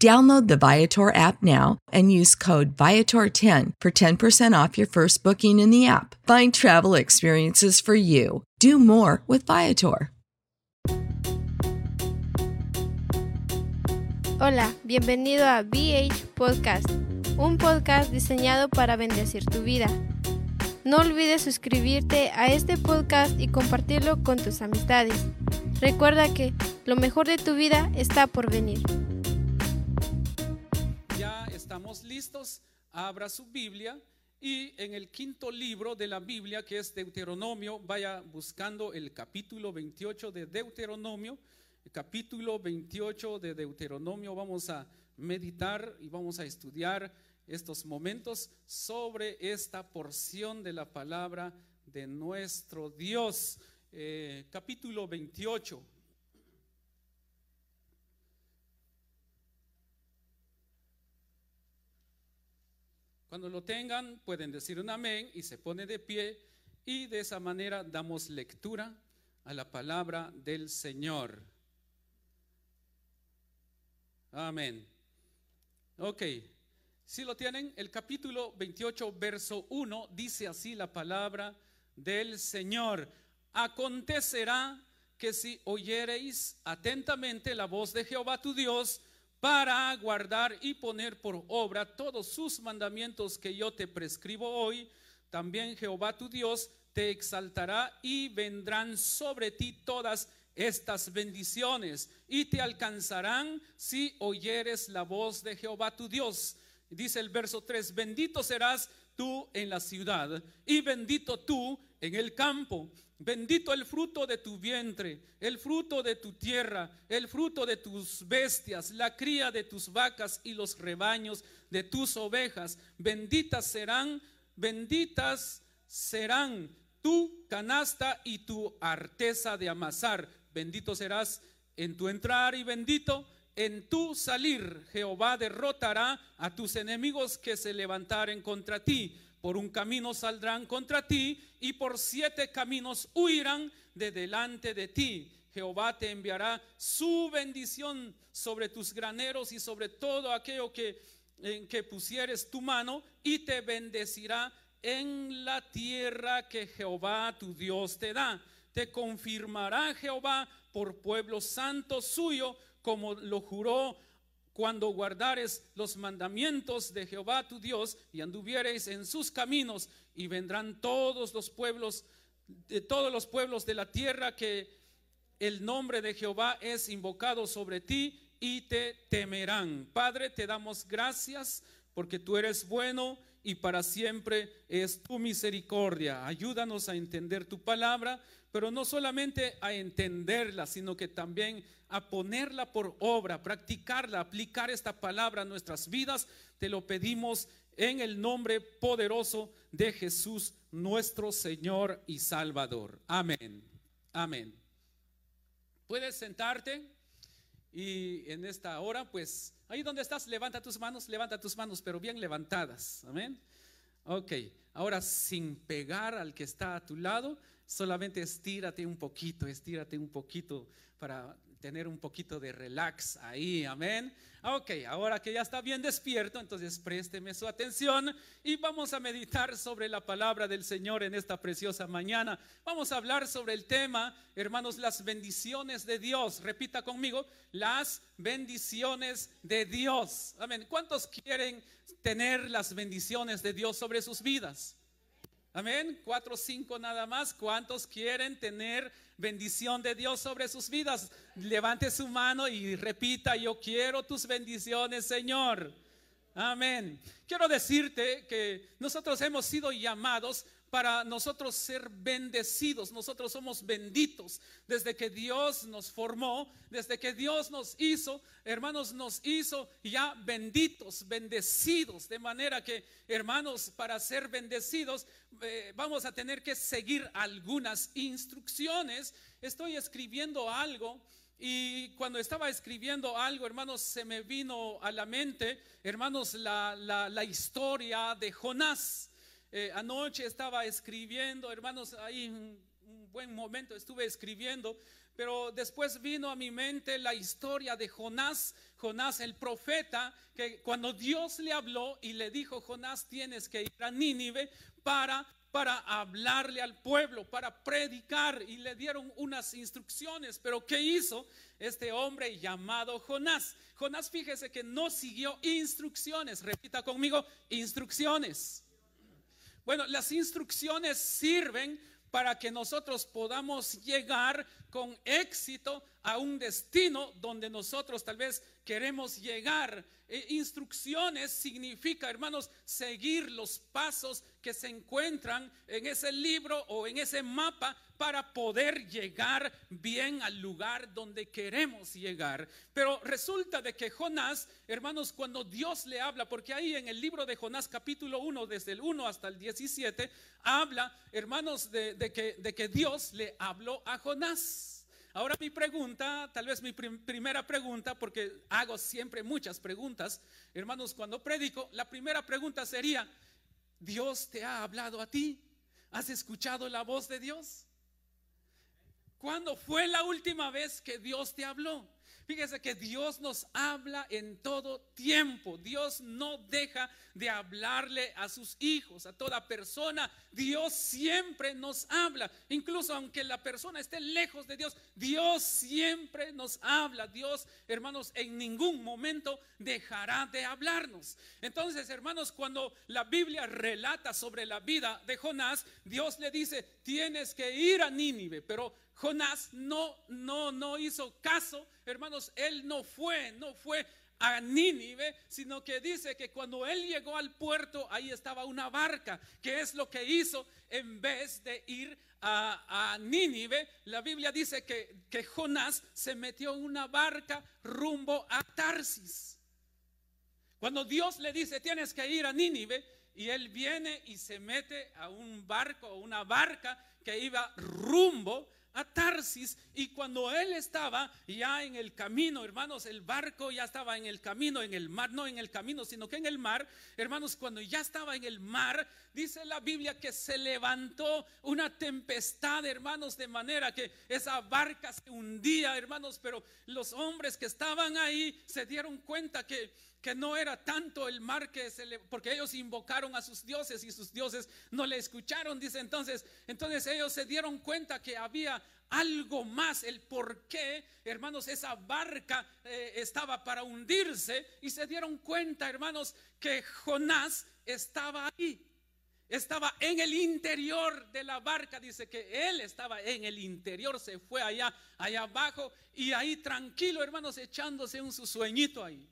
Download the Viator app now and use code Viator10 for 10% off your first booking in the app. Find travel experiences for you. Do more with Viator. Hola, bienvenido a BH Podcast, un podcast diseñado para bendecir tu vida. No olvides suscribirte a este podcast y compartirlo con tus amistades. Recuerda que lo mejor de tu vida está por venir. Estamos listos, abra su Biblia y en el quinto libro de la Biblia, que es Deuteronomio, vaya buscando el capítulo 28 de Deuteronomio. El capítulo 28 de Deuteronomio vamos a meditar y vamos a estudiar estos momentos sobre esta porción de la palabra de nuestro Dios. Eh, capítulo 28. Cuando lo tengan, pueden decir un amén y se pone de pie y de esa manera damos lectura a la palabra del Señor. Amén. Ok, si lo tienen, el capítulo 28, verso 1 dice así la palabra del Señor. Acontecerá que si oyereis atentamente la voz de Jehová tu Dios, para guardar y poner por obra todos sus mandamientos que yo te prescribo hoy, también Jehová tu Dios te exaltará y vendrán sobre ti todas estas bendiciones y te alcanzarán si oyeres la voz de Jehová tu Dios. Dice el verso 3, bendito serás tú en la ciudad y bendito tú en el campo. Bendito el fruto de tu vientre, el fruto de tu tierra, el fruto de tus bestias, la cría de tus vacas y los rebaños de tus ovejas. Benditas serán, benditas serán tu canasta y tu arteza de amasar. Bendito serás en tu entrar y bendito en tu salir. Jehová derrotará a tus enemigos que se levantaren contra ti por un camino saldrán contra ti y por siete caminos huirán de delante de ti. Jehová te enviará su bendición sobre tus graneros y sobre todo aquello que, en que pusieres tu mano y te bendecirá en la tierra que Jehová tu Dios te da. Te confirmará Jehová por pueblo santo suyo, como lo juró cuando guardares los mandamientos de Jehová tu Dios y anduviereis en sus caminos y vendrán todos los pueblos de todos los pueblos de la tierra que el nombre de Jehová es invocado sobre ti y te temerán. Padre, te damos gracias porque tú eres bueno y para siempre es tu misericordia. Ayúdanos a entender tu palabra, pero no solamente a entenderla, sino que también a ponerla por obra, practicarla, aplicar esta palabra a nuestras vidas. Te lo pedimos en el nombre poderoso de Jesús, nuestro Señor y Salvador. Amén. Amén. Puedes sentarte y en esta hora, pues, ahí donde estás, levanta tus manos, levanta tus manos, pero bien levantadas. Amén. Ok, ahora sin pegar al que está a tu lado, solamente estírate un poquito, estírate un poquito para tener un poquito de relax ahí, amén. Ok, ahora que ya está bien despierto, entonces présteme su atención y vamos a meditar sobre la palabra del Señor en esta preciosa mañana. Vamos a hablar sobre el tema, hermanos, las bendiciones de Dios. Repita conmigo, las bendiciones de Dios. Amén. ¿Cuántos quieren tener las bendiciones de Dios sobre sus vidas? Amén. Cuatro o cinco nada más. ¿Cuántos quieren tener bendición de Dios sobre sus vidas? Levante su mano y repita, yo quiero tus bendiciones, Señor. Amén. Quiero decirte que nosotros hemos sido llamados para nosotros ser bendecidos. Nosotros somos benditos desde que Dios nos formó, desde que Dios nos hizo, hermanos, nos hizo ya benditos, bendecidos. De manera que, hermanos, para ser bendecidos eh, vamos a tener que seguir algunas instrucciones. Estoy escribiendo algo. Y cuando estaba escribiendo algo, hermanos, se me vino a la mente, hermanos, la, la historia de Jonás. Eh, anoche estaba escribiendo, hermanos, ahí un, un buen momento estuve escribiendo, pero después vino a mi mente la historia de Jonás, Jonás el profeta, que cuando Dios le habló y le dijo, Jonás, tienes que ir a Nínive para para hablarle al pueblo, para predicar y le dieron unas instrucciones. Pero ¿qué hizo este hombre llamado Jonás? Jonás, fíjese que no siguió instrucciones. Repita conmigo, instrucciones. Bueno, las instrucciones sirven para que nosotros podamos llegar con éxito a un destino donde nosotros tal vez queremos llegar. E instrucciones significa, hermanos, seguir los pasos que se encuentran en ese libro o en ese mapa para poder llegar bien al lugar donde queremos llegar. Pero resulta de que Jonás, hermanos, cuando Dios le habla, porque ahí en el libro de Jonás capítulo 1, desde el 1 hasta el 17, habla, hermanos, de, que, de que Dios le habló a Jonás. Ahora mi pregunta, tal vez mi primera pregunta, porque hago siempre muchas preguntas, hermanos, cuando predico, la primera pregunta sería, ¿Dios te ha hablado a ti? ¿Has escuchado la voz de Dios? ¿Cuándo fue la última vez que Dios te habló? Fíjese que Dios nos habla en todo tiempo. Dios no deja de hablarle a sus hijos, a toda persona. Dios siempre nos habla. Incluso aunque la persona esté lejos de Dios, Dios siempre nos habla. Dios, hermanos, en ningún momento dejará de hablarnos. Entonces, hermanos, cuando la Biblia relata sobre la vida de Jonás, Dios le dice, tienes que ir a Nínive, pero Jonás no, no, no hizo caso, hermanos, él no fue, no fue a Nínive, sino que dice que cuando él llegó al puerto, ahí estaba una barca, que es lo que hizo en vez de ir a, Nínive. La Biblia dice que, que Jonás se metió en una barca rumbo a Tarsis. Cuando Dios le dice, tienes que ir a Nínive, y él viene y se mete a un barco una barca que iba rumbo a Tarsis y cuando él estaba ya en el camino, hermanos, el barco ya estaba en el camino, en el mar, no en el camino, sino que en el mar, hermanos, cuando ya estaba en el mar, dice la Biblia que se levantó una tempestad, hermanos, de manera que esa barca se hundía, hermanos, pero los hombres que estaban ahí se dieron cuenta que que no era tanto el mar que se le, porque ellos invocaron a sus dioses y sus dioses no le escucharon, dice entonces, entonces ellos se dieron cuenta que había algo más, el por qué, hermanos, esa barca eh, estaba para hundirse y se dieron cuenta, hermanos, que Jonás estaba ahí. Estaba en el interior de la barca, dice que él estaba en el interior, se fue allá, allá abajo y ahí tranquilo, hermanos, echándose un su sueñito ahí.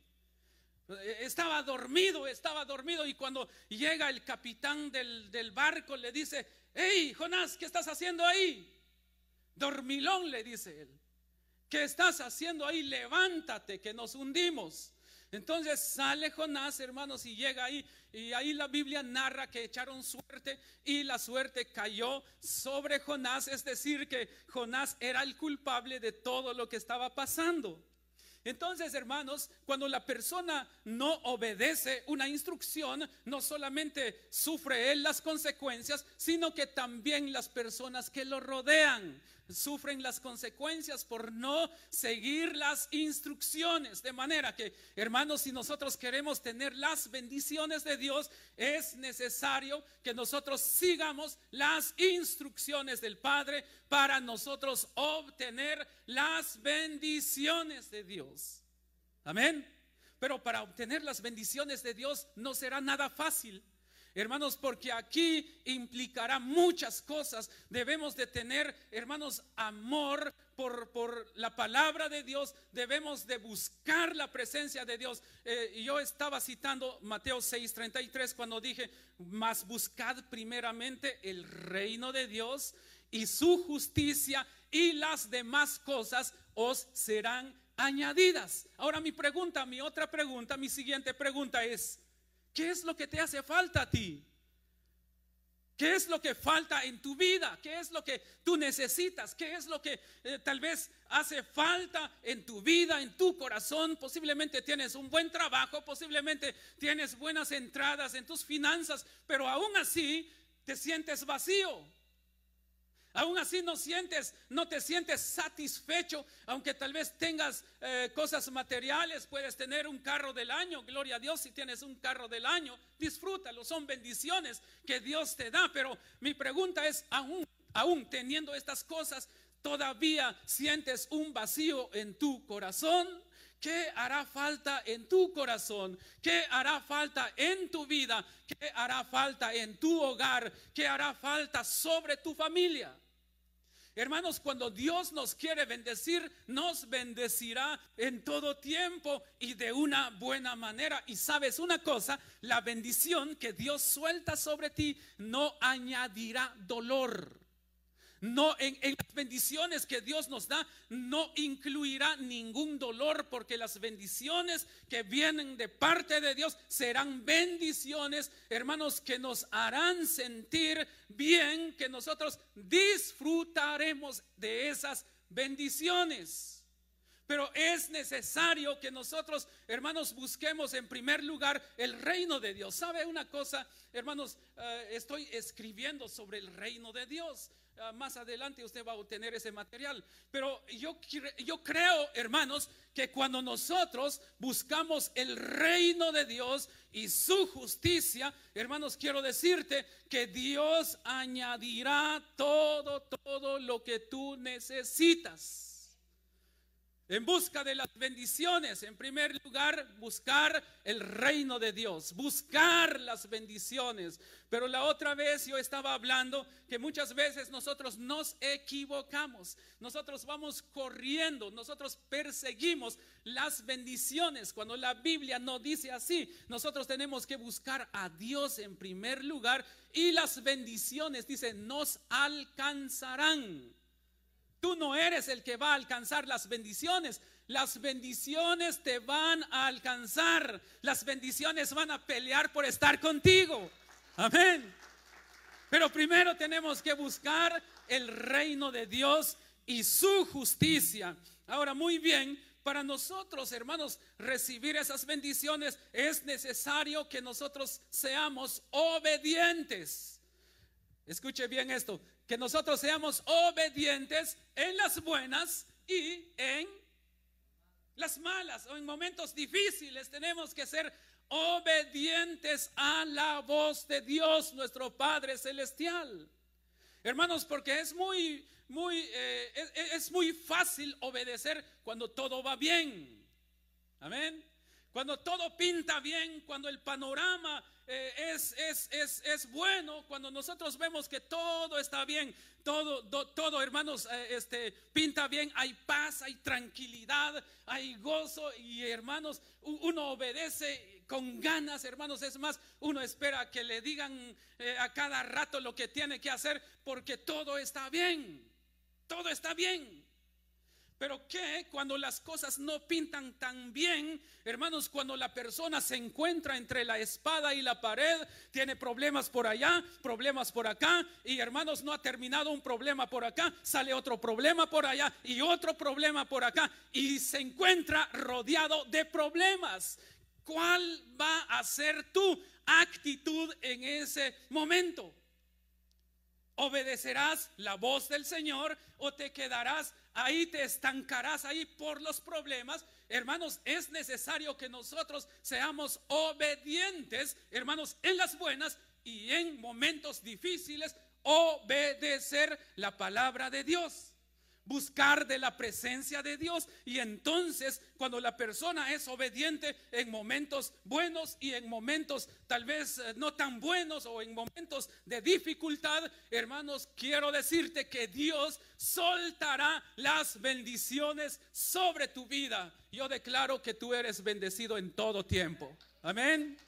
Eh, Estaba dormido, estaba dormido y cuando llega el capitán del, del barco le dice, hey, Jonás, ¿qué estás haciendo ahí? Dormilón, le dice él. ¿Qué estás haciendo ahí? Levántate, que nos hundimos. Entonces sale Jonás, hermanos, y llega ahí. Y ahí la Biblia narra que echaron suerte y la suerte cayó sobre Jonás. Es decir, que Jonás era el culpable de todo lo que estaba pasando. Entonces, hermanos, cuando la persona no obedece una instrucción, no solamente sufre él las consecuencias, sino que también las personas que lo rodean sufren las consecuencias por no seguir las instrucciones. De manera que, hermanos, si nosotros queremos tener las bendiciones de Dios, es necesario que nosotros sigamos las instrucciones del Padre para nosotros obtener las bendiciones de Dios. Amén. Pero para obtener las bendiciones de Dios no será nada fácil. Hermanos, porque aquí implicará muchas cosas. Debemos de tener, hermanos, amor por, por la palabra de Dios. Debemos de buscar la presencia de Dios. Eh, yo estaba citando Mateo 6:33 cuando dije, mas buscad primeramente el reino de Dios y su justicia y las demás cosas os serán añadidas. Ahora mi pregunta, mi otra pregunta, mi siguiente pregunta es, ¿Qué es lo que te hace falta a ti? ¿Qué es lo que falta en tu vida? ¿Qué es lo que tú necesitas? ¿Qué es lo que eh, tal vez hace falta en tu vida, en tu corazón? Posiblemente tienes un buen trabajo, posiblemente tienes buenas entradas en tus finanzas, pero aún así te sientes vacío. Aún así no sientes, no te sientes satisfecho, aunque tal vez tengas eh, cosas materiales, puedes tener un carro del año, gloria a Dios si tienes un carro del año, disfrútalo, son bendiciones que Dios te da, pero mi pregunta es, aún, aún teniendo estas cosas, ¿todavía sientes un vacío en tu corazón? ¿Qué hará falta en tu corazón? ¿Qué hará falta en tu vida? ¿Qué hará falta en tu hogar? ¿Qué hará falta sobre tu familia? Hermanos, cuando Dios nos quiere bendecir, nos bendecirá en todo tiempo y de una buena manera. Y sabes una cosa, la bendición que Dios suelta sobre ti no añadirá dolor. No, en, las bendiciones que Dios nos da, no incluirá ningún dolor, porque las bendiciones que vienen de parte de Dios serán bendiciones, hermanos, que nos harán sentir bien, que nosotros disfrutaremos de esas bendiciones. Pero es necesario que nosotros, hermanos, busquemos en primer lugar el reino de Dios. ¿Sabe una cosa, hermanos? Uh, estoy escribiendo sobre el reino de Dios. Uh, más adelante usted va a obtener ese material. Pero yo, yo creo, hermanos, que cuando nosotros buscamos el reino de Dios y su justicia, hermanos, quiero decirte que Dios añadirá todo, todo lo que tú necesitas. En busca de las bendiciones, en primer lugar, buscar el reino de Dios, buscar las bendiciones. Pero la otra vez yo estaba hablando que muchas veces nosotros nos equivocamos, nosotros vamos corriendo, nosotros perseguimos las bendiciones cuando la Biblia no dice así. Nosotros tenemos que buscar a Dios en primer lugar y las bendiciones, dice, nos alcanzarán. Tú no eres el que va a alcanzar las bendiciones. Las bendiciones te van a alcanzar. Las bendiciones van a pelear por estar contigo. Amén. Pero primero tenemos que buscar el reino de Dios y su justicia. Ahora, muy bien, para nosotros, hermanos, recibir esas bendiciones es necesario que nosotros seamos obedientes. Escuche bien esto que nosotros seamos obedientes en las buenas y en las malas o en momentos difíciles. Tenemos que ser obedientes a la voz de Dios, nuestro Padre Celestial. Hermanos, porque es muy, muy, eh, es, es muy fácil obedecer cuando todo va bien. Amén. cuando todo pinta bien, cuando el panorama eh, es, es, es, es, bueno, cuando nosotros vemos que todo está bien, todo, todo hermanos, eh, este, pinta bien, hay paz, hay tranquilidad, hay gozo y hermanos, uno obedece con ganas, hermanos, es más, uno espera que le digan eh, a cada rato lo que tiene que hacer porque todo está bien, todo está bien. Pero ¿qué cuando las cosas no pintan tan bien? Hermanos, cuando la persona se encuentra entre la espada y la pared, tiene problemas por allá, problemas por acá, y hermanos, no ha terminado un problema por acá, sale otro problema por allá y otro problema por acá, y se encuentra rodeado de problemas. ¿Cuál va a ser tu actitud en ese momento? ¿Obedecerás la voz del Señor o te quedarás ahí, te estancarás ahí por los problemas? Hermanos, es necesario que nosotros seamos obedientes, hermanos, en las buenas y en momentos difíciles, obedecer la palabra de Dios buscar de la presencia de Dios. Y entonces cuando la persona es obediente en momentos buenos y en momentos tal vez eh, no tan buenos o en momentos de dificultad, hermanos, quiero decirte que Dios soltará las bendiciones sobre tu vida. Yo declaro que tú eres bendecido en todo tiempo. Amén.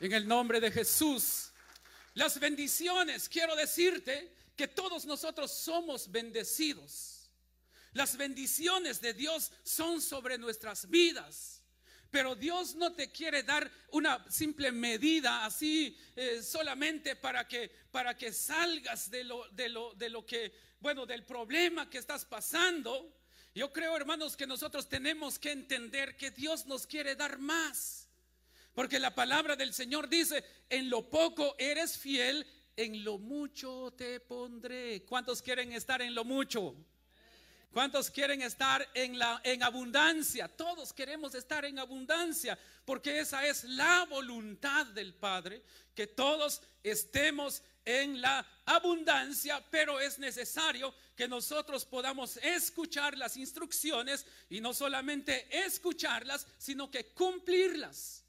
En el nombre de Jesús. Las bendiciones, quiero decirte, que todos nosotros somos bendecidos. Las bendiciones de Dios son sobre nuestras vidas. Pero Dios no te quiere dar una simple medida así eh, solamente para que, para que salgas de lo, de, lo, de lo que, bueno, del problema que estás pasando. Yo creo, hermanos, que nosotros tenemos que entender que Dios nos quiere dar más. Porque la palabra del Señor dice, en lo poco eres fiel, en lo mucho te pondré. ¿Cuántos quieren estar en lo mucho? ¿Cuántos quieren estar en la en abundancia? Todos queremos estar en abundancia, porque esa es la voluntad del Padre, que todos estemos en la abundancia, pero es necesario que nosotros podamos escuchar las instrucciones y no solamente escucharlas, sino que cumplirlas.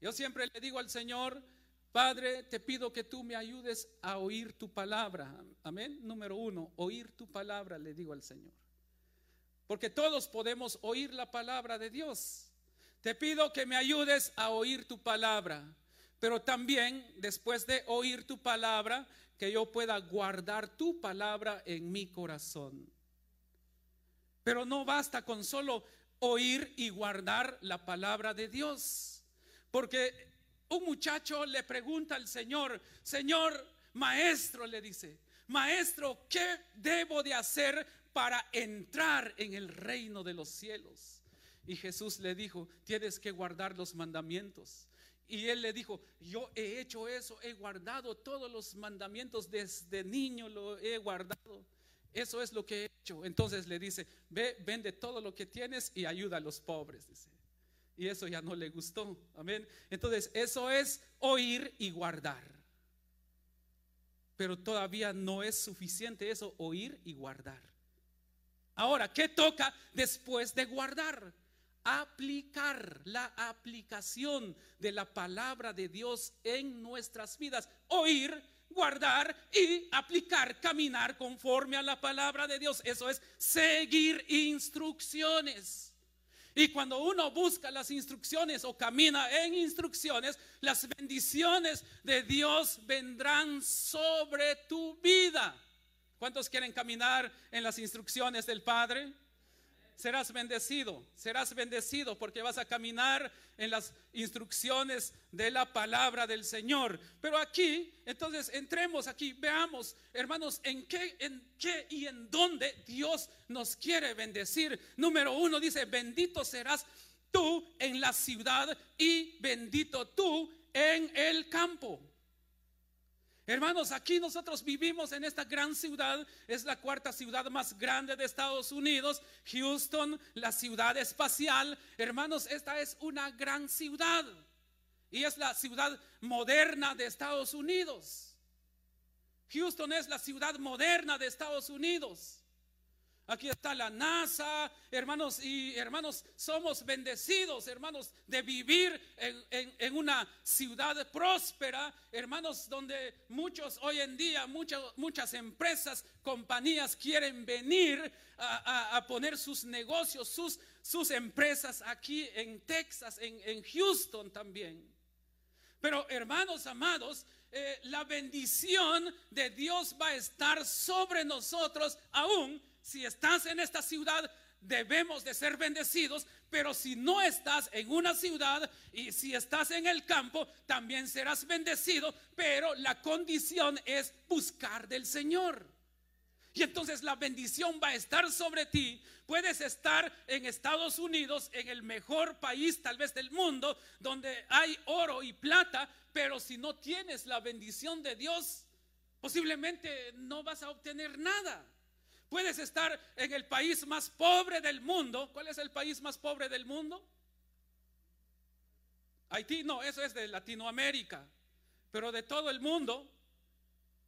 Yo siempre le digo al Señor, Padre, te pido que tú me ayudes a oír tu palabra. Amén. Número uno, oír tu palabra, le digo al Señor. Porque todos podemos oír la palabra de Dios. Te pido que me ayudes a oír tu palabra. Pero también, después de oír tu palabra, que yo pueda guardar tu palabra en mi corazón. Pero no basta con solo oír y guardar la palabra de Dios. Porque un muchacho le pregunta al Señor, Señor, maestro, le dice, maestro, ¿qué debo de hacer para entrar en el reino de los cielos? Y Jesús le dijo, tienes que guardar los mandamientos. Y él le dijo, yo he hecho eso, he guardado todos los mandamientos desde niño, lo he guardado. Eso es lo que he hecho. Entonces le dice, ve, vende todo lo que tienes y ayuda a los pobres. Dice. Y eso ya no le gustó. Amén. Entonces, eso es oír y guardar. Pero todavía no es suficiente eso, oír y guardar. Ahora, ¿qué toca después de guardar? Aplicar la aplicación de la palabra de Dios en nuestras vidas. Oír, guardar y aplicar, caminar conforme a la palabra de Dios. Eso es seguir instrucciones. Y cuando uno busca las instrucciones o camina en instrucciones, las bendiciones de Dios vendrán sobre tu vida. ¿Cuántos quieren caminar en las instrucciones del Padre? Serás bendecido, serás bendecido porque vas a caminar en las instrucciones de la palabra del Señor. Pero aquí, entonces, entremos aquí, veamos, hermanos, en qué, en qué y en dónde Dios nos quiere bendecir. Número uno dice, bendito serás tú en la ciudad y bendito tú en el campo. Hermanos, aquí nosotros vivimos en esta gran ciudad, es la cuarta ciudad más grande de Estados Unidos, Houston, la ciudad espacial. Hermanos, esta es una gran ciudad y es la ciudad moderna de Estados Unidos. Houston es la ciudad moderna de Estados Unidos. Aquí está la NASA, hermanos y hermanos, somos bendecidos, hermanos, de vivir en, una ciudad próspera, hermanos, donde muchos hoy en día, muchas, muchas empresas, compañías quieren venir a, poner sus negocios, sus, sus empresas aquí en Texas, en, Houston también. Pero hermanos amados, eh, la bendición de Dios va a estar sobre nosotros aún si estás en esta ciudad, debemos de ser bendecidos, pero si no estás en una ciudad y si estás en el campo, también serás bendecido, pero la condición es buscar del Señor. Y entonces la bendición va a estar sobre ti. Puedes estar en Estados Unidos, en el mejor país tal vez del mundo, donde hay oro y plata, pero si no tienes la bendición de Dios, posiblemente no vas a obtener nada. Puedes estar en el país más pobre del mundo. ¿Cuál es el país más pobre del mundo? Haití, no, eso es de Latinoamérica. Pero de todo el mundo,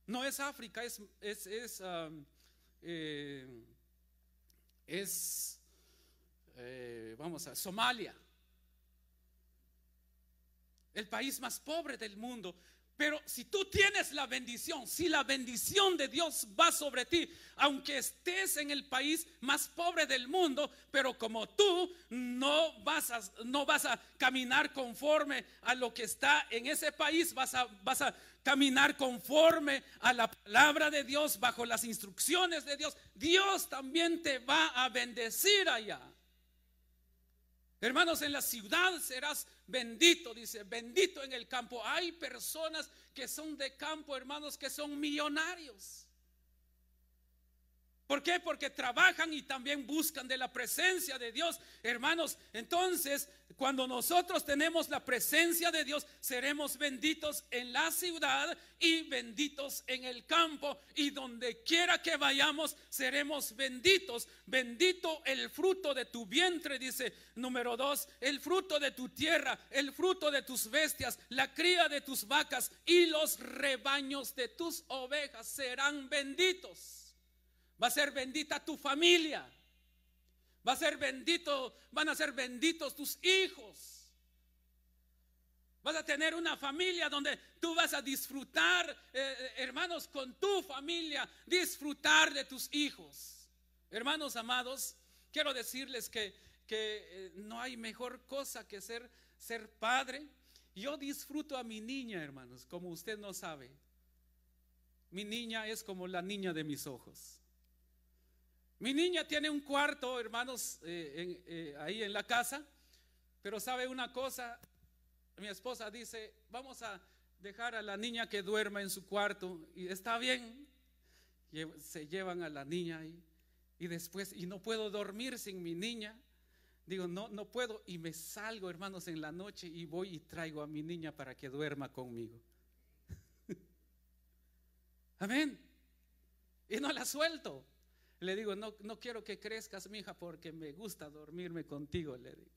no es África, es, es, es, um, eh, eh, vamos a, Somalia. El país más pobre del mundo. Pero si tú tienes la bendición, si la bendición de Dios va sobre ti, aunque estés en el país más pobre del mundo, pero como tú no vas a, no vas a caminar conforme a lo que está en ese país, vas a, vas a caminar conforme a la palabra de Dios, bajo las instrucciones de Dios, Dios también te va a bendecir allá. Hermanos, en la ciudad serás bendito, dice, bendito en el campo. Hay personas que son de campo, hermanos, que son millonarios. ¿Por qué? Porque trabajan y también buscan de la presencia de Dios. Hermanos, entonces, cuando nosotros tenemos la presencia de Dios, seremos benditos en la ciudad y benditos en el campo. Y donde quiera que vayamos, seremos benditos. Bendito el fruto de tu vientre, dice número dos, el fruto de tu tierra, el fruto de tus bestias, la cría de tus vacas y los rebaños de tus ovejas serán benditos. Va a ser bendita tu familia. Va a ser bendito, van a ser benditos tus hijos. Vas a tener una familia donde tú vas a disfrutar, eh, eh, hermanos, con tu familia, disfrutar de tus hijos. Hermanos amados, quiero decirles que, que eh, no hay mejor cosa que ser, ser padre. Yo disfruto a mi niña, hermanos, como usted no sabe. Mi niña es como la niña de mis ojos. Mi niña tiene un cuarto, hermanos, eh, eh, ahí en la casa, pero sabe una cosa, mi esposa dice, vamos a dejar a la niña que duerma en su cuarto y está bien. Se llevan a la niña ahí y después, y no puedo dormir sin mi niña. Digo, no, no puedo y me salgo, hermanos, en la noche y voy y traigo a mi niña para que duerma conmigo. Amén. Y no la suelto. Le digo, no, no quiero que crezcas, mi hija, porque me gusta dormirme contigo, le digo.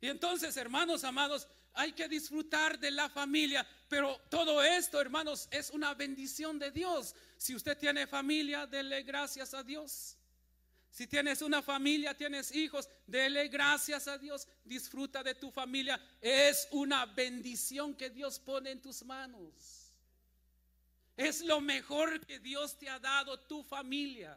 Y entonces, hermanos amados, hay que disfrutar de la familia, pero todo esto, hermanos, es una bendición de Dios. Si usted tiene familia, dele gracias a Dios. Si tienes una familia, tienes hijos, dele gracias a Dios. Disfruta de tu familia. Es una bendición que Dios pone en tus manos. Es lo mejor que Dios te ha dado tu familia.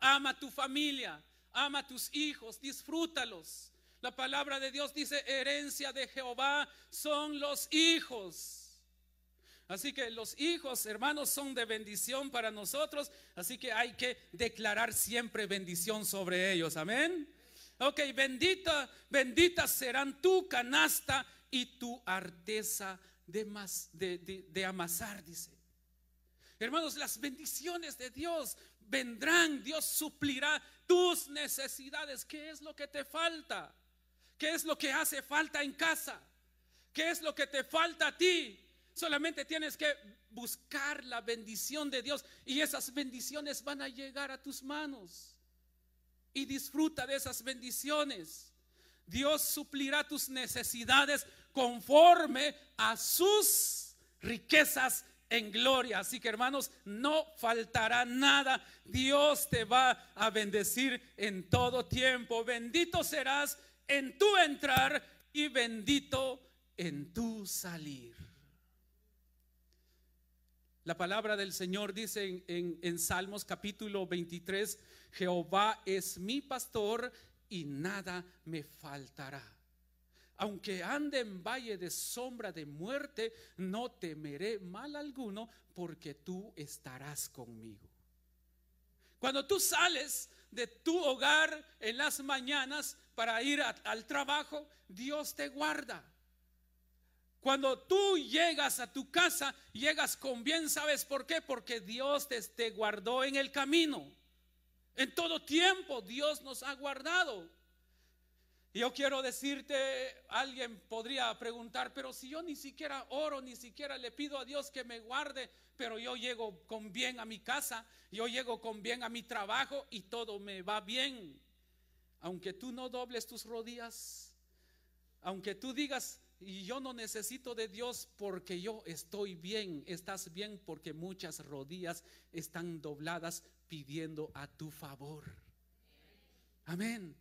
Ama tu familia, ama tus hijos, disfrútalos. La palabra de Dios dice, herencia de Jehová son los hijos. Así que los hijos, hermanos, son de bendición para nosotros. Así que hay que declarar siempre bendición sobre ellos. Amén. Ok, bendita, benditas serán tu canasta y tu arteza de, de, de amasar, dice. Hermanos, las bendiciones de Dios vendrán, Dios suplirá tus necesidades. ¿Qué es lo que te falta? ¿Qué es lo que hace falta en casa? ¿Qué es lo que te falta a ti? Solamente tienes que buscar la bendición de Dios y esas bendiciones van a llegar a tus manos. Y disfruta de esas bendiciones. Dios suplirá tus necesidades conforme a sus riquezas en gloria. Así que hermanos, no faltará nada. Dios te va a bendecir en todo tiempo. Bendito serás en tu entrar y bendito en tu salir. La palabra del Señor dice en, Salmos capítulo 23, Jehová es mi pastor y nada me faltará. Aunque ande en valle de sombra de muerte, no temeré mal alguno, porque tú estarás conmigo. Cuando tú sales de tu hogar en las mañanas para ir al trabajo, Dios te guarda. Cuando tú llegas a tu casa, llegas con bien, ¿sabes por qué? Porque Dios te, guardó en el camino. En todo tiempo Dios nos ha guardado. Y yo quiero decirte, alguien podría preguntar, pero si yo ni siquiera oro, ni siquiera le pido a Dios que me guarde, pero yo llego con bien a mi casa, yo llego con bien a mi trabajo y todo me va bien. Aunque tú no dobles tus rodillas, aunque tú digas, y yo no necesito de Dios porque yo estoy bien. Estás bien porque muchas rodillas están dobladas pidiendo a tu favor. Amén.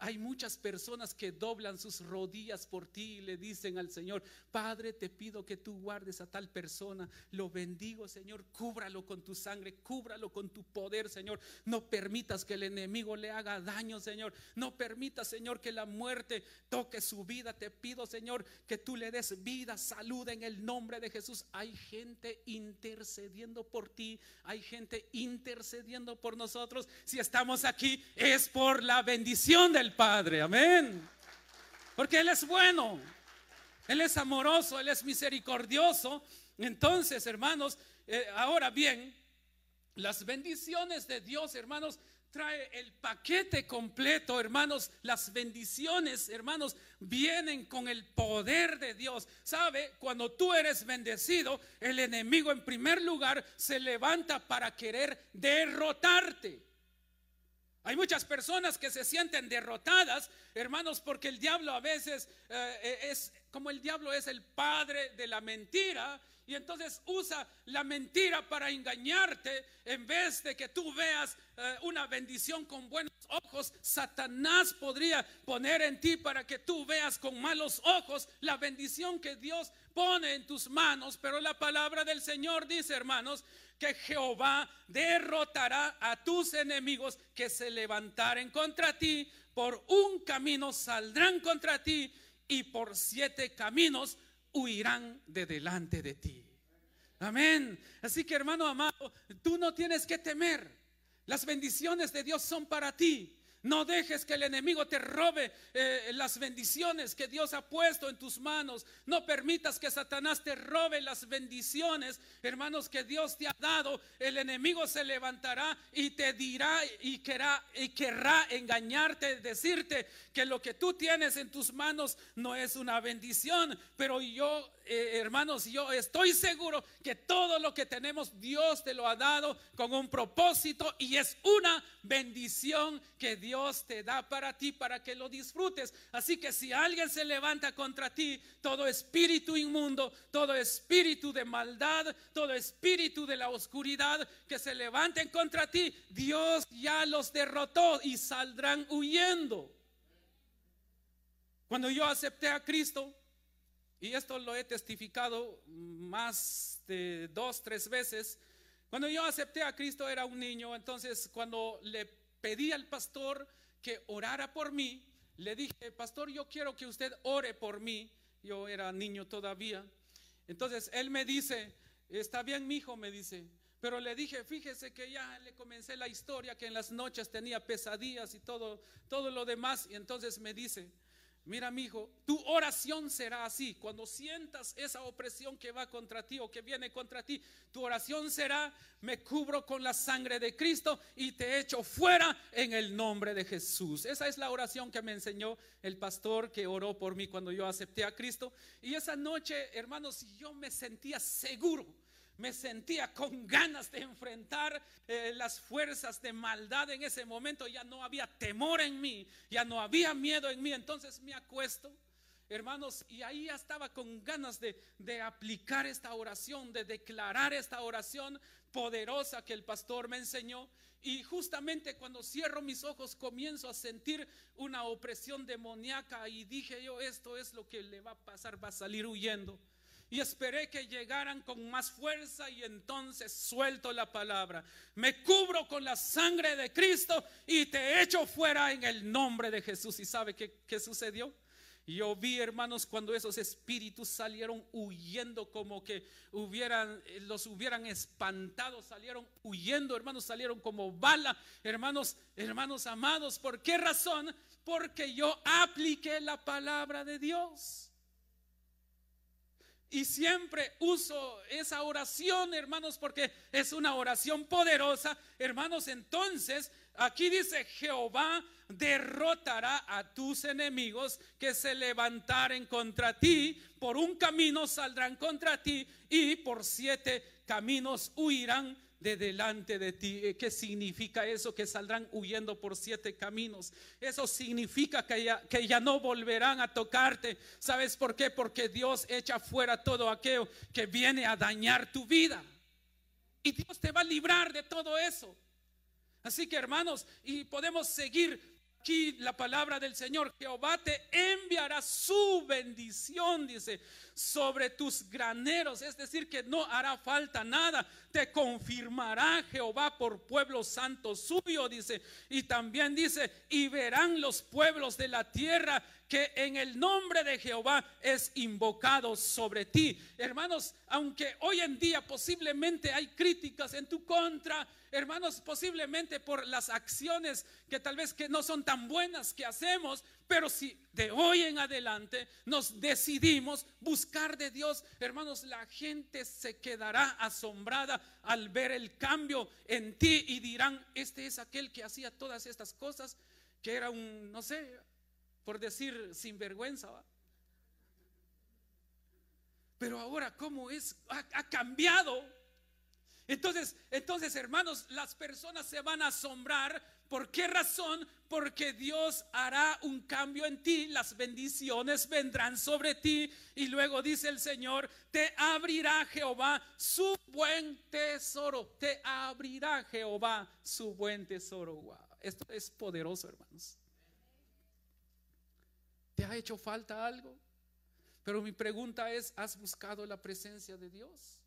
Hay muchas personas que doblan sus rodillas por ti y le dicen al Señor, Padre, te pido que tú guardes a tal persona. Lo bendigo, Señor. Cúbralo con tu sangre, cúbralo con tu poder, Señor. No permitas que el enemigo le haga daño, Señor. No permitas, Señor, que la muerte toque su vida. Te pido, Señor, que tú le des vida, salud en el nombre de Jesús. Hay gente intercediendo por ti. Hay gente intercediendo por nosotros. Si estamos aquí es por la bendición del Padre, amén. Porque Él es bueno, Él es amoroso, Él es misericordioso. Entonces, hermanos, eh, ahora bien, las bendiciones de Dios, hermanos, trae el paquete completo, hermanos. Las bendiciones, hermanos, vienen con el poder de Dios. ¿Sabe? Cuando tú eres bendecido, el enemigo en primer lugar se levanta para querer derrotarte. Hay muchas personas que se sienten derrotadas, hermanos, porque el diablo a veces eh, es como el diablo es el padre de la mentira y entonces usa la mentira para engañarte en vez de que tú veas eh, una bendición con buenos ojos. Satanás podría poner en ti para que tú veas con malos ojos la bendición que Dios pone en tus manos. Pero la palabra del Señor dice, hermanos, que Jehová derrotará a tus enemigos que se levantaren contra ti. Por un camino saldrán contra ti y por siete caminos huirán de delante de ti. Amén. Así que hermano amado, tú no tienes que temer. Las bendiciones de Dios son para ti. No dejes que el enemigo te robe eh, las bendiciones que Dios ha puesto en tus manos. No permitas que Satanás te robe las bendiciones, hermanos, que Dios te ha dado. El enemigo se levantará y te dirá y querrá, y querrá engañarte, decirte que lo que tú tienes en tus manos no es una bendición. Pero yo eh, hermanos, yo estoy seguro que todo lo que tenemos Dios te lo ha dado con un propósito y es una bendición que Dios te da para ti, para que lo disfrutes. Así que si alguien se levanta contra ti, todo espíritu inmundo, todo espíritu de maldad, todo espíritu de la oscuridad que se levanten contra ti, Dios ya los derrotó y saldrán huyendo. Cuando yo acepté a Cristo, y esto lo he testificado más de dos, tres veces. Cuando yo acepté a Cristo era un niño, entonces cuando le pedí al pastor que orara por mí, le dije, pastor, yo quiero que usted ore por mí. Yo era niño todavía. Entonces él me dice, está bien, mi hijo, me dice. Pero le dije, fíjese que ya le comencé la historia, que en las noches tenía pesadillas y todo, todo lo demás. Y entonces me dice, Mira, mi hijo, tu oración será así. Cuando sientas esa opresión que va contra ti o que viene contra ti, tu oración será, me cubro con la sangre de Cristo y te echo fuera en el nombre de Jesús. Esa es la oración que me enseñó el pastor que oró por mí cuando yo acepté a Cristo. Y esa noche, hermanos, yo me sentía seguro me sentía con ganas de enfrentar eh, las fuerzas de maldad en ese momento. Ya no había temor en mí, ya no había miedo en mí. Entonces me acuesto hermanos, y ahí ya estaba con ganas de, de aplicar esta oración, de declarar esta oración poderosa que el pastor me enseñó. Y justamente cuando cierro mis ojos comienzo a sentir una opresión demoníaca y dije yo, esto es lo que le va a pasar, va a salir huyendo. Y esperé que llegaran con más fuerza y entonces suelto la palabra. Me cubro con la sangre de Cristo y te echo fuera en el nombre de Jesús. ¿Y sabe qué, qué sucedió? Yo vi, hermanos, cuando esos espíritus salieron huyendo como que hubieran, los hubieran espantado, salieron huyendo, hermanos, salieron como bala, hermanos, hermanos amados. ¿Por qué razón? Porque yo apliqué la palabra de Dios. Y siempre uso esa oración, hermanos, porque es una oración poderosa. Hermanos, entonces, aquí dice, Jehová derrotará a tus enemigos que se levantaren contra ti. Por un camino saldrán contra ti y por siete caminos huirán de delante de ti. Eh, ¿Qué significa eso? Que saldrán huyendo por siete caminos. Eso significa que ya, que ya no volverán a tocarte. ¿Sabes por qué? Porque Dios echa fuera todo aquello que viene a dañar tu vida. Y Dios te va a librar de todo eso. Así que hermanos, y podemos seguir aquí la palabra del Señor, Jehová te enviará su bendición, dice, sobre tus graneros, es decir, que no hará falta nada, te confirmará Jehová por pueblo santo suyo, dice, y también dice, y verán los pueblos de la tierra que en el nombre de Jehová es invocado sobre ti. Hermanos, aunque hoy en día posiblemente hay críticas en tu contra, hermanos, posiblemente por las acciones que tal vez que no son tan buenas que hacemos, pero si de hoy en adelante nos decidimos buscar de Dios, hermanos, la gente se quedará asombrada al ver el cambio en ti y dirán, este es aquel que hacía todas estas cosas, que era un, no sé, por decir sinvergüenza. ¿va? Pero ahora, ¿cómo es? Ha, cambiado. Entonces, entonces, hermanos, las personas se van a asombrar. ¿Por qué razón? Porque Dios hará un cambio en ti, las bendiciones vendrán sobre ti. Y luego dice el Señor, te abrirá Jehová su buen tesoro. Te abrirá Jehová su buen tesoro. Esto es poderoso, hermanos. ¿Te ha hecho falta algo? Pero mi pregunta es, ¿has buscado la presencia de Dios?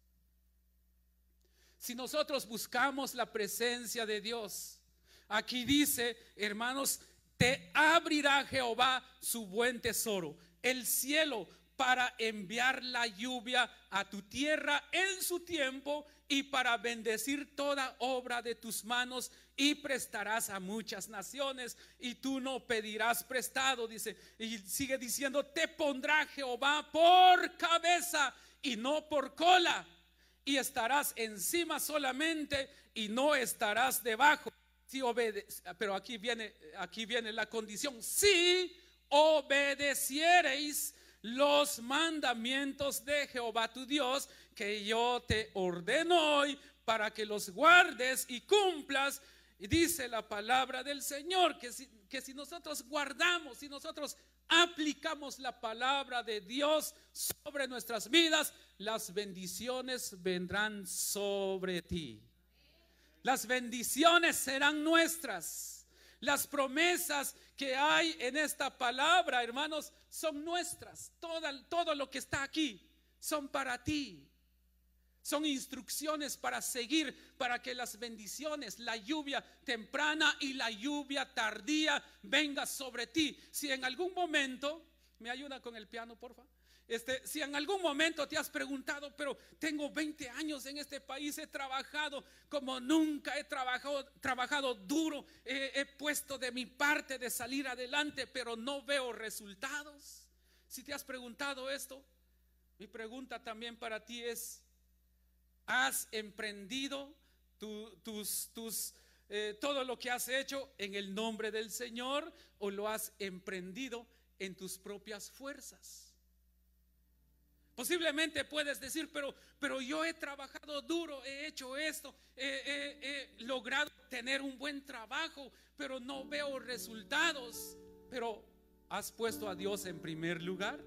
Si nosotros buscamos la presencia de Dios, aquí dice, hermanos, te abrirá Jehová su buen tesoro, el cielo para enviar la lluvia a tu tierra en su tiempo y para bendecir toda obra de tus manos y prestarás a muchas naciones y tú no pedirás prestado, dice, y sigue diciendo, te pondrá Jehová por cabeza y no por cola y estarás encima solamente y no estarás debajo. Si pero aquí viene, aquí viene la condición, si obedeciereis los mandamientos de Jehová tu Dios que yo te ordeno hoy para que los guardes y cumplas. Y dice la palabra del Señor que si, que si nosotros guardamos, si nosotros aplicamos la palabra de Dios sobre nuestras vidas, las bendiciones vendrán sobre ti. Las bendiciones serán nuestras. Las promesas que hay en esta palabra, hermanos, son nuestras. Todo, todo lo que está aquí son para ti. Son instrucciones para seguir, para que las bendiciones, la lluvia temprana y la lluvia tardía venga sobre ti. Si en algún momento, me ayuda con el piano, por favor. Este, si en algún momento te has preguntado, pero tengo 20 años en este país, he trabajado como nunca, he trabajado, trabajado duro, he puesto de mi parte de salir adelante, pero no veo resultados. Si te has preguntado esto, mi pregunta también para ti es, ¿has emprendido eh, todo lo que has hecho en el nombre del Señor o lo has emprendido en tus propias fuerzas? Posiblemente puedes decir, pero, pero yo he trabajado duro, he hecho esto, he, logrado tener un buen trabajo, pero no veo resultados. Pero ¿has puesto a Dios en primer lugar?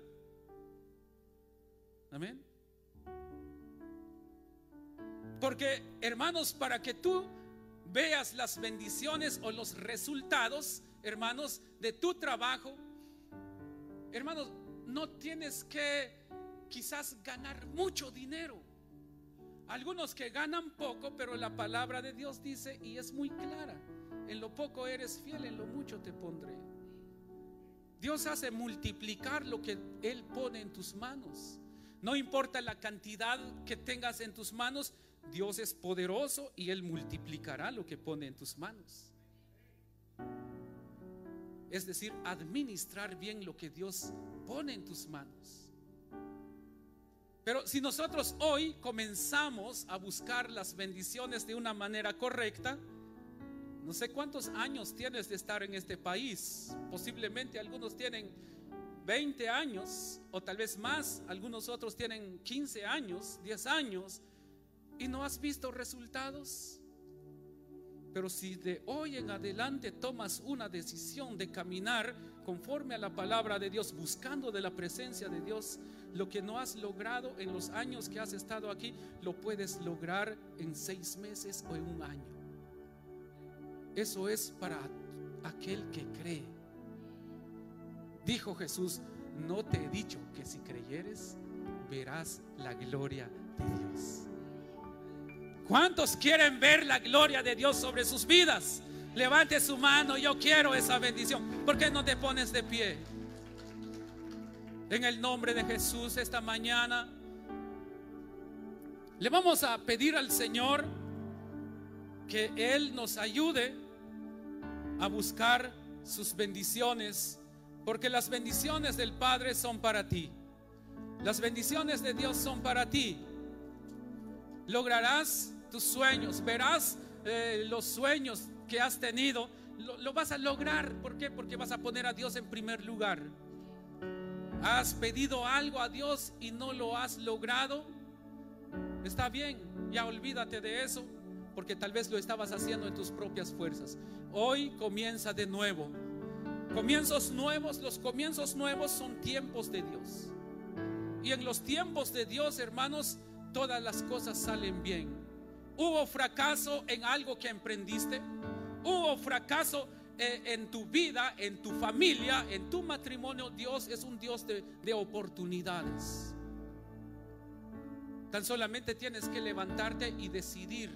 Amén. Porque, hermanos, para que tú veas las bendiciones o los resultados, hermanos, de tu trabajo, hermanos, no tienes que quizás ganar mucho dinero. Algunos que ganan poco, pero la palabra de Dios dice, y es muy clara, en lo poco eres fiel, en lo mucho te pondré. Dios hace multiplicar lo que Él pone en tus manos. No importa la cantidad que tengas en tus manos, Dios es poderoso y Él multiplicará lo que pone en tus manos. Es decir, administrar bien lo que Dios pone en tus manos. Pero si nosotros hoy comenzamos a buscar las bendiciones de una manera correcta, no sé cuántos años tienes de estar en este país. Posiblemente algunos tienen 20 años o tal vez más, algunos otros tienen 15 años, 10 años y no has visto resultados. Pero si de hoy en adelante tomas una decisión de caminar conforme a la palabra de Dios, buscando de la presencia de Dios, lo que no has logrado en los años que has estado aquí, lo puedes lograr en seis meses o en un año. Eso es para aquel que cree. Dijo Jesús, no te he dicho que si creyeres, verás la gloria de Dios. ¿Cuántos quieren ver la gloria de Dios sobre sus vidas? Levante su mano, yo quiero esa bendición. ¿Por qué no te pones de pie? En el nombre de Jesús esta mañana le vamos a pedir al Señor que Él nos ayude a buscar sus bendiciones, porque las bendiciones del Padre son para ti. Las bendiciones de Dios son para ti. Lograrás tus sueños, verás eh, los sueños que has tenido, lo, lo vas a lograr. ¿Por qué? Porque vas a poner a Dios en primer lugar. ¿Has pedido algo a Dios y no lo has logrado? Está bien, ya olvídate de eso, porque tal vez lo estabas haciendo en tus propias fuerzas. Hoy comienza de nuevo. Comienzos nuevos, los comienzos nuevos son tiempos de Dios. Y en los tiempos de Dios, hermanos, todas las cosas salen bien. ¿Hubo fracaso en algo que emprendiste? ¿Hubo fracaso eh, en tu vida, en tu familia, en tu matrimonio? Dios es un Dios de, de oportunidades. Tan solamente tienes que levantarte y decidir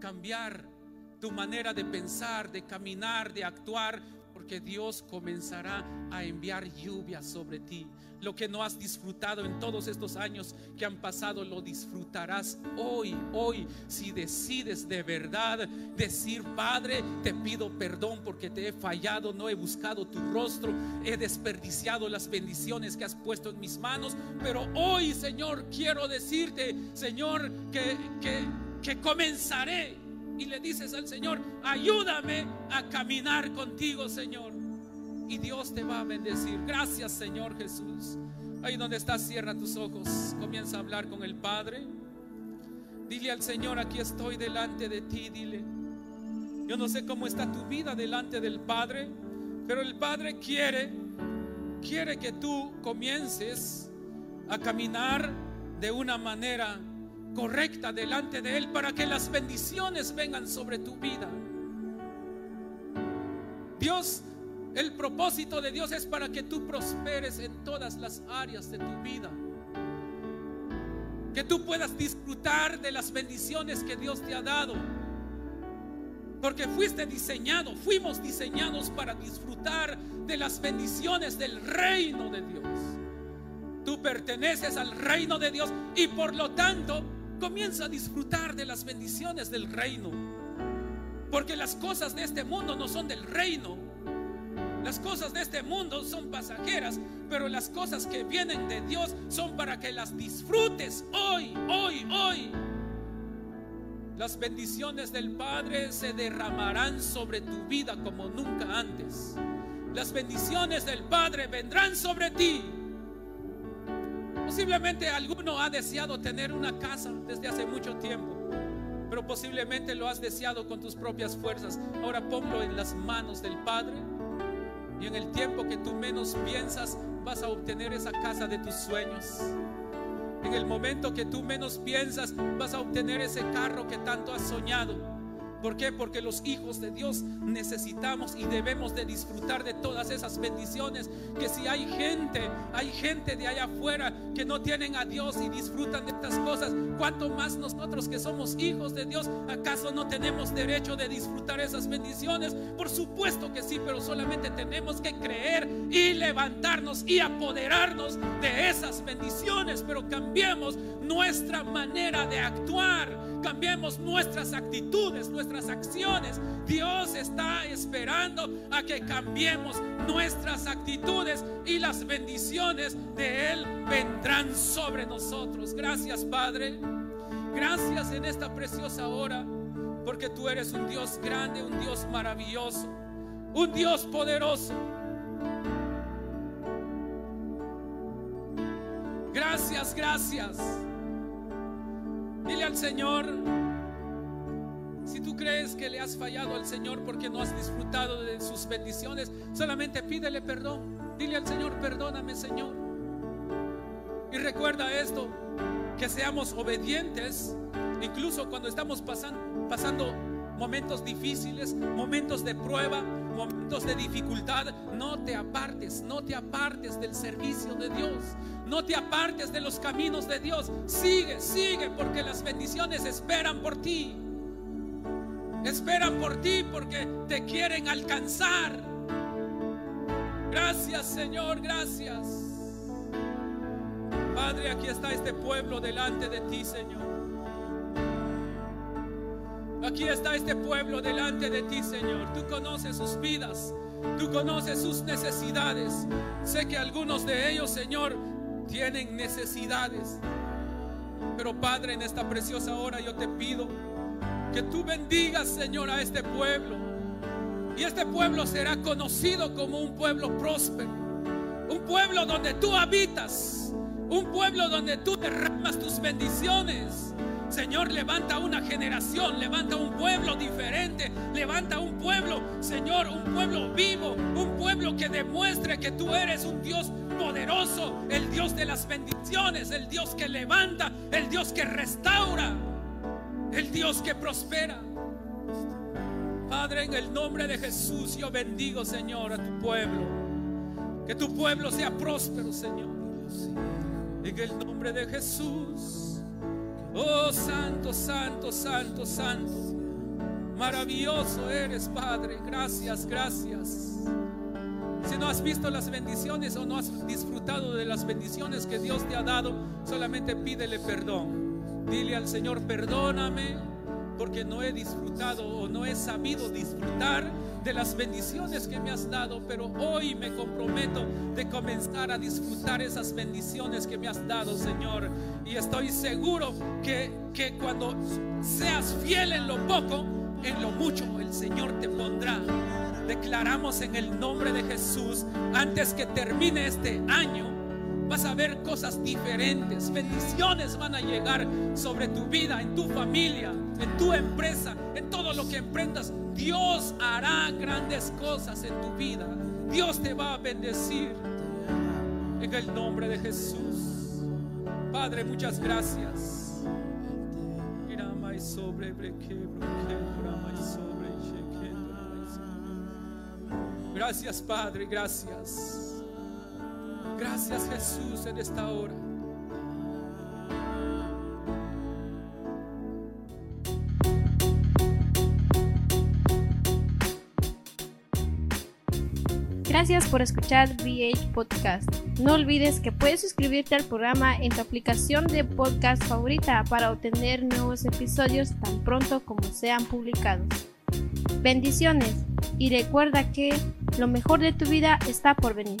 cambiar tu manera de pensar, de caminar, de actuar, porque Dios comenzará a enviar lluvia sobre ti. Lo que no has disfrutado en todos estos años que han pasado, lo disfrutarás hoy, hoy, si decides de verdad decir, Padre, te pido perdón porque te he fallado, no he buscado tu rostro, he desperdiciado las bendiciones que has puesto en mis manos, pero hoy, Señor, quiero decirte, Señor, que, que, que comenzaré y le dices al Señor, ayúdame a caminar contigo, Señor y Dios te va a bendecir. Gracias Señor Jesús. Ahí donde estás, cierra tus ojos. Comienza a hablar con el Padre. Dile al Señor, aquí estoy delante de ti. Dile, yo no sé cómo está tu vida delante del Padre, pero el Padre quiere, quiere que tú comiences a caminar de una manera correcta delante de Él para que las bendiciones vengan sobre tu vida. Dios el propósito de Dios es para que tú prosperes en todas las áreas de tu vida. Que tú puedas disfrutar de las bendiciones que Dios te ha dado. Porque fuiste diseñado, fuimos diseñados para disfrutar de las bendiciones del reino de Dios. Tú perteneces al reino de Dios y por lo tanto comienza a disfrutar de las bendiciones del reino. Porque las cosas de este mundo no son del reino, las cosas de este mundo son pasajeras, pero las cosas que vienen de Dios son para que las disfrutes hoy, hoy, hoy. Las bendiciones del Padre se derramarán sobre tu vida como nunca antes. Las bendiciones del Padre vendrán sobre ti. Posiblemente alguno ha deseado tener una casa desde hace mucho tiempo, pero posiblemente lo has deseado con tus propias fuerzas. Ahora ponlo en las manos del Padre y en el tiempo que tú menos piensas, vas a obtener esa casa de tus sueños. En el momento que tú menos piensas, vas a obtener ese carro que tanto has soñado. ¿Por qué? Porque los hijos de Dios necesitamos y debemos de disfrutar de todas esas bendiciones. Que si hay gente, hay gente de allá afuera que no tienen a Dios y disfrutan de estas cosas, ¿cuánto más nosotros que somos hijos de Dios, acaso no tenemos derecho de disfrutar esas bendiciones? Por supuesto que sí, pero solamente tenemos que creer y levantarnos y apoderarnos de esas bendiciones, pero cambiemos nuestra manera de actuar cambiemos nuestras actitudes, nuestras acciones. Dios está esperando a que cambiemos nuestras actitudes y las bendiciones de Él vendrán sobre nosotros. Gracias Padre. Gracias en esta preciosa hora, porque tú eres un Dios grande, un Dios maravilloso, un Dios poderoso. Gracias, gracias. Dile al Señor, si tú crees que le has fallado al Señor porque no has disfrutado de sus bendiciones, solamente pídele perdón. Dile al Señor, perdóname Señor. Y recuerda esto, que seamos obedientes, incluso cuando estamos pasando, momentos difíciles, momentos de prueba, momentos de dificultad, no te apartes, no te apartes del servicio de Dios, no te apartes de los caminos de Dios. Sigue, sigue, porque las bendiciones esperan por ti. Esperan por ti porque te quieren alcanzar. Gracias Señor, gracias. Padre, aquí está este pueblo delante de ti, Señor. Aquí está este pueblo delante de ti, Señor. Tú conoces sus vidas, tú conoces sus necesidades. Sé que algunos de ellos, Señor, tienen necesidades. Pero Padre, en esta preciosa hora yo te pido que tú bendigas, Señor, a este pueblo. Y este pueblo será conocido como un pueblo próspero. Un pueblo donde tú habitas. Un pueblo donde tú derramas tus bendiciones Señor, levanta una generación, levanta un pueblo diferente, levanta un pueblo, Señor, un pueblo vivo, un pueblo que demuestre que tú eres un Dios poderoso, el Dios de las bendiciones, el Dios que levanta, el Dios que restaura, el Dios que prospera. Padre, en el nombre de Jesús, yo bendigo, Señor, a tu pueblo. Que tu pueblo sea próspero, Señor. En el nombre de Jesús. Oh, santo, santo, santo, santo. Maravilloso eres, Padre. Gracias, gracias. Si no has visto las bendiciones o no has disfrutado de las bendiciones que Dios te ha dado, solamente pídele perdón. Dile al Señor, perdóname porque no he disfrutado o no he sabido disfrutar de las bendiciones que me has dado, pero hoy me comprometo de comenzar a disfrutar esas bendiciones que me has dado, Señor. Y estoy seguro que, que cuando seas fiel en lo poco, en lo mucho el Señor te pondrá. Declaramos en el nombre de Jesús, antes que termine este año, vas a ver cosas diferentes. Bendiciones van a llegar sobre tu vida, en tu familia, en tu empresa, en todo lo que emprendas. Dios hará grandes cosas en tu vida. Dios te va a bendecir en el nombre de Jesús. Padre, muchas gracias. Gracias, Padre, gracias. Gracias, Jesús, en esta hora. Gracias por escuchar VH Podcast. No olvides que puedes suscribirte al programa en tu aplicación de podcast favorita para obtener nuevos episodios tan pronto como sean publicados. Bendiciones y recuerda que lo mejor de tu vida está por venir.